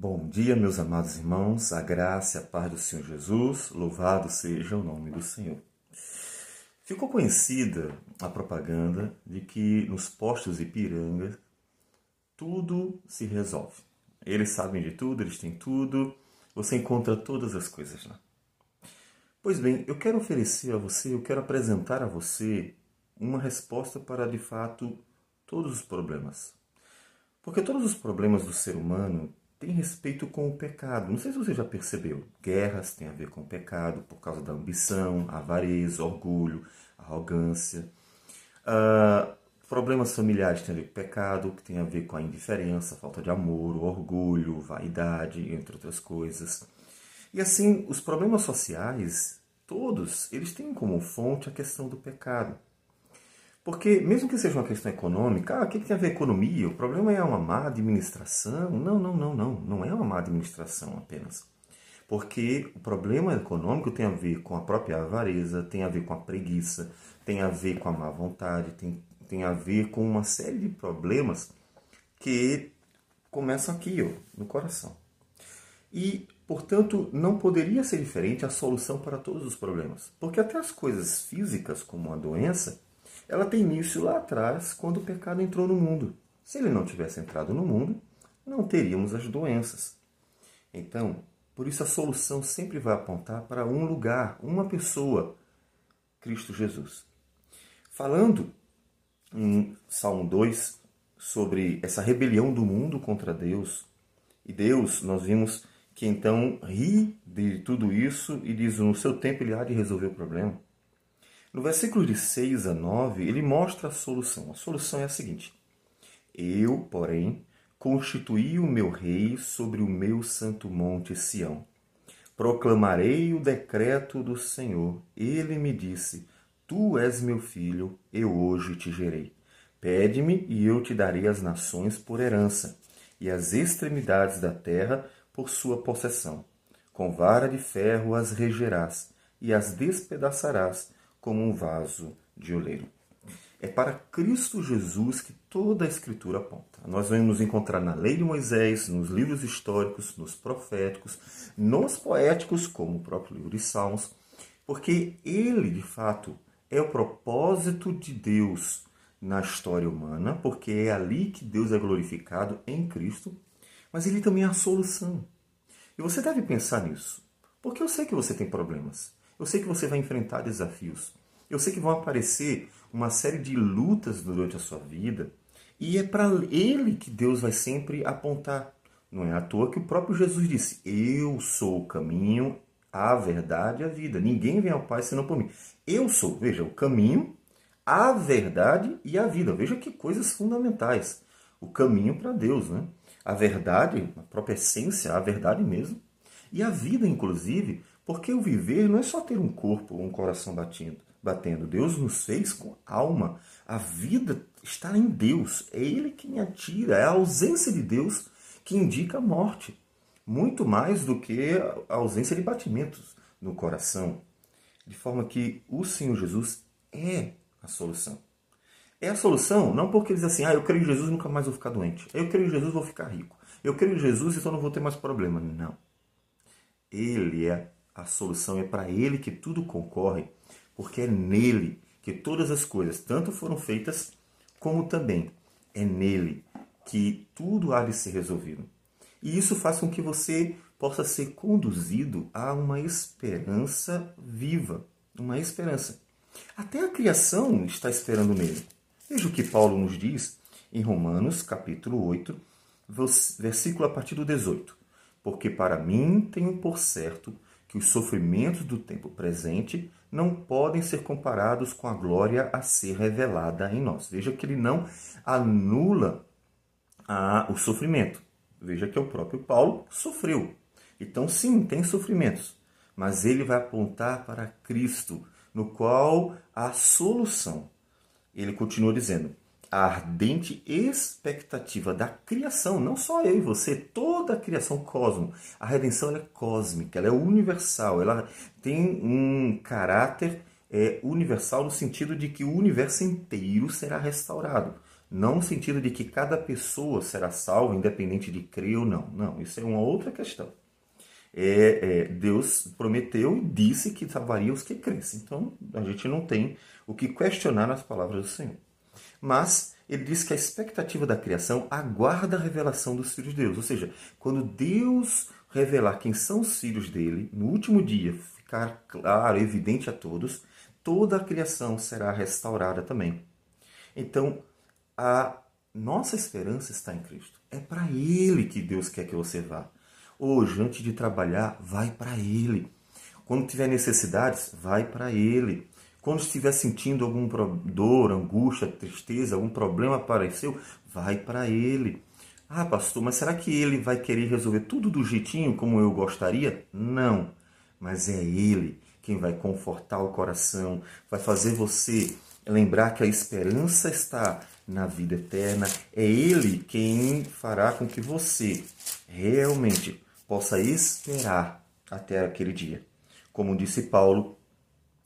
Bom dia, meus amados irmãos, a graça e a paz do Senhor Jesus, louvado seja o nome do Senhor. Ficou conhecida a propaganda de que nos postos Ipiranga tudo se resolve. Eles sabem de tudo, eles têm tudo, você encontra todas as coisas lá. Pois bem, eu quero oferecer a você, eu quero apresentar a você uma resposta para de fato todos os problemas. Porque todos os problemas do ser humano tem respeito com o pecado. Não sei se você já percebeu. Guerras têm a ver com o pecado por causa da ambição, avareza, orgulho, arrogância. Uh, problemas familiares têm a ver com o pecado, que tem a ver com a indiferença, falta de amor, orgulho, vaidade, entre outras coisas. E assim, os problemas sociais, todos, eles têm como fonte a questão do pecado. Porque, mesmo que seja uma questão econômica, ah, o que tem a ver economia? O problema é uma má administração? Não, não, não, não. Não é uma má administração apenas. Porque o problema econômico tem a ver com a própria avareza, tem a ver com a preguiça, tem a ver com a má vontade, tem, tem a ver com uma série de problemas que começam aqui, ó, no coração. E, portanto, não poderia ser diferente a solução para todos os problemas. Porque até as coisas físicas, como a doença, ela tem início lá atrás, quando o pecado entrou no mundo. Se ele não tivesse entrado no mundo, não teríamos as doenças. Então, por isso a solução sempre vai apontar para um lugar, uma pessoa, Cristo Jesus. Falando em Salmo 2 sobre essa rebelião do mundo contra Deus, e Deus, nós vimos que então ri de tudo isso e diz: no seu tempo ele há de resolver o problema. No versículo de 6 a 9, ele mostra a solução. A solução é a seguinte: Eu, porém, constituí o meu rei sobre o meu santo monte Sião. Proclamarei o decreto do Senhor. Ele me disse: Tu és meu filho, eu hoje te gerei. Pede-me e eu te darei as nações por herança, e as extremidades da terra por sua possessão. Com vara de ferro as regerás, e as despedaçarás como um vaso de oleiro. É para Cristo Jesus que toda a Escritura aponta. Nós vamos nos encontrar na lei de Moisés, nos livros históricos, nos proféticos, nos poéticos, como o próprio livro de Salmos, porque ele, de fato, é o propósito de Deus na história humana, porque é ali que Deus é glorificado em Cristo, mas ele também é a solução. E você deve pensar nisso, porque eu sei que você tem problemas. Eu sei que você vai enfrentar desafios. Eu sei que vão aparecer uma série de lutas durante a sua vida. E é para ele que Deus vai sempre apontar. Não é à toa que o próprio Jesus disse: Eu sou o caminho, a verdade e a vida. Ninguém vem ao Pai senão por mim. Eu sou, veja, o caminho, a verdade e a vida. Veja que coisas fundamentais. O caminho para Deus, né? A verdade, a própria essência, a verdade mesmo. E a vida, inclusive, porque o viver não é só ter um corpo ou um coração batendo, batendo. Deus nos fez com alma. A vida está em Deus. É Ele que me atira. É a ausência de Deus que indica a morte. Muito mais do que a ausência de batimentos no coração. De forma que o Senhor Jesus é a solução. É a solução não porque diz assim, ah, eu creio em Jesus nunca mais vou ficar doente. Eu creio em Jesus vou ficar rico. Eu creio em Jesus então não vou ter mais problema. Não. Ele é a solução é para Ele que tudo concorre, porque é nele que todas as coisas tanto foram feitas, como também é nele que tudo há de ser resolvido. E isso faz com que você possa ser conduzido a uma esperança viva, uma esperança. Até a criação está esperando nele. Veja o que Paulo nos diz em Romanos, capítulo 8, versículo a partir do 18. Porque para mim tenho por certo que os sofrimentos do tempo presente não podem ser comparados com a glória a ser revelada em nós. Veja que ele não anula a, o sofrimento. Veja que o próprio Paulo sofreu. Então, sim, tem sofrimentos, mas ele vai apontar para Cristo, no qual a solução. Ele continua dizendo: a ardente expectativa da criação, não só eu e você, toda a criação cosmo. A redenção é cósmica, ela é universal, ela tem um caráter é, universal no sentido de que o universo inteiro será restaurado. Não no sentido de que cada pessoa será salva, independente de crer ou não. Não, isso é uma outra questão. É, é, Deus prometeu e disse que salvaria os que crescem. Então, a gente não tem o que questionar nas palavras do Senhor. Mas ele diz que a expectativa da criação aguarda a revelação dos filhos de Deus. Ou seja, quando Deus revelar quem são os filhos dele, no último dia ficar claro, evidente a todos, toda a criação será restaurada também. Então, a nossa esperança está em Cristo. É para Ele que Deus quer que você vá. Hoje, antes de trabalhar, vai para Ele. Quando tiver necessidades, vai para Ele. Quando estiver sentindo algum dor, angústia, tristeza, algum problema apareceu, vai para Ele. Ah, pastor, mas será que Ele vai querer resolver tudo do jeitinho como eu gostaria? Não. Mas é Ele quem vai confortar o coração, vai fazer você lembrar que a esperança está na vida eterna. É Ele quem fará com que você realmente possa esperar até aquele dia. Como disse Paulo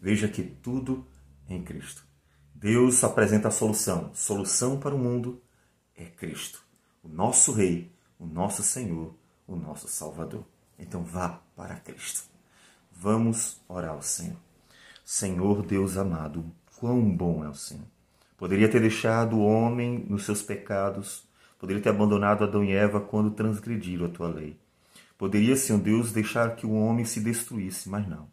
Veja que tudo em Cristo. Deus apresenta a solução. Solução para o mundo é Cristo, o nosso Rei, o nosso Senhor, o nosso Salvador. Então vá para Cristo. Vamos orar ao Senhor. Senhor Deus amado, quão bom é o Senhor. Poderia ter deixado o homem nos seus pecados, poderia ter abandonado Adão e Eva quando transgrediram a tua lei. Poderia, Senhor Deus, deixar que o homem se destruísse, mas não.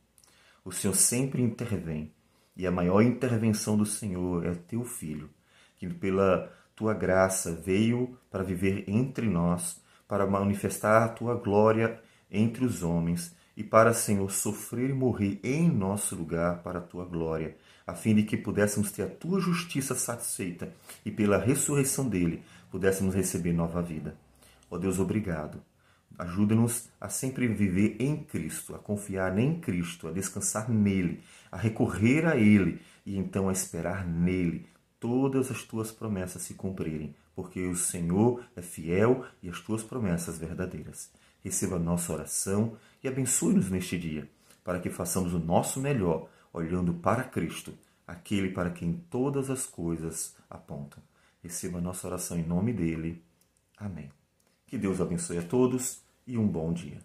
O Senhor sempre intervém. E a maior intervenção do Senhor é teu filho, que pela tua graça veio para viver entre nós, para manifestar a tua glória entre os homens e para, Senhor, sofrer e morrer em nosso lugar para a tua glória, a fim de que pudéssemos ter a tua justiça satisfeita e pela ressurreição dele pudéssemos receber nova vida. Ó Deus, obrigado. Ajuda-nos a sempre viver em Cristo, a confiar em Cristo, a descansar nele, a recorrer a Ele e então a esperar nele todas as tuas promessas se cumprirem, porque o Senhor é fiel e as tuas promessas verdadeiras. Receba nossa oração e abençoe-nos neste dia, para que façamos o nosso melhor, olhando para Cristo, aquele para quem todas as coisas apontam. Receba nossa oração em nome dele. Amém. Que Deus abençoe a todos e um bom dia.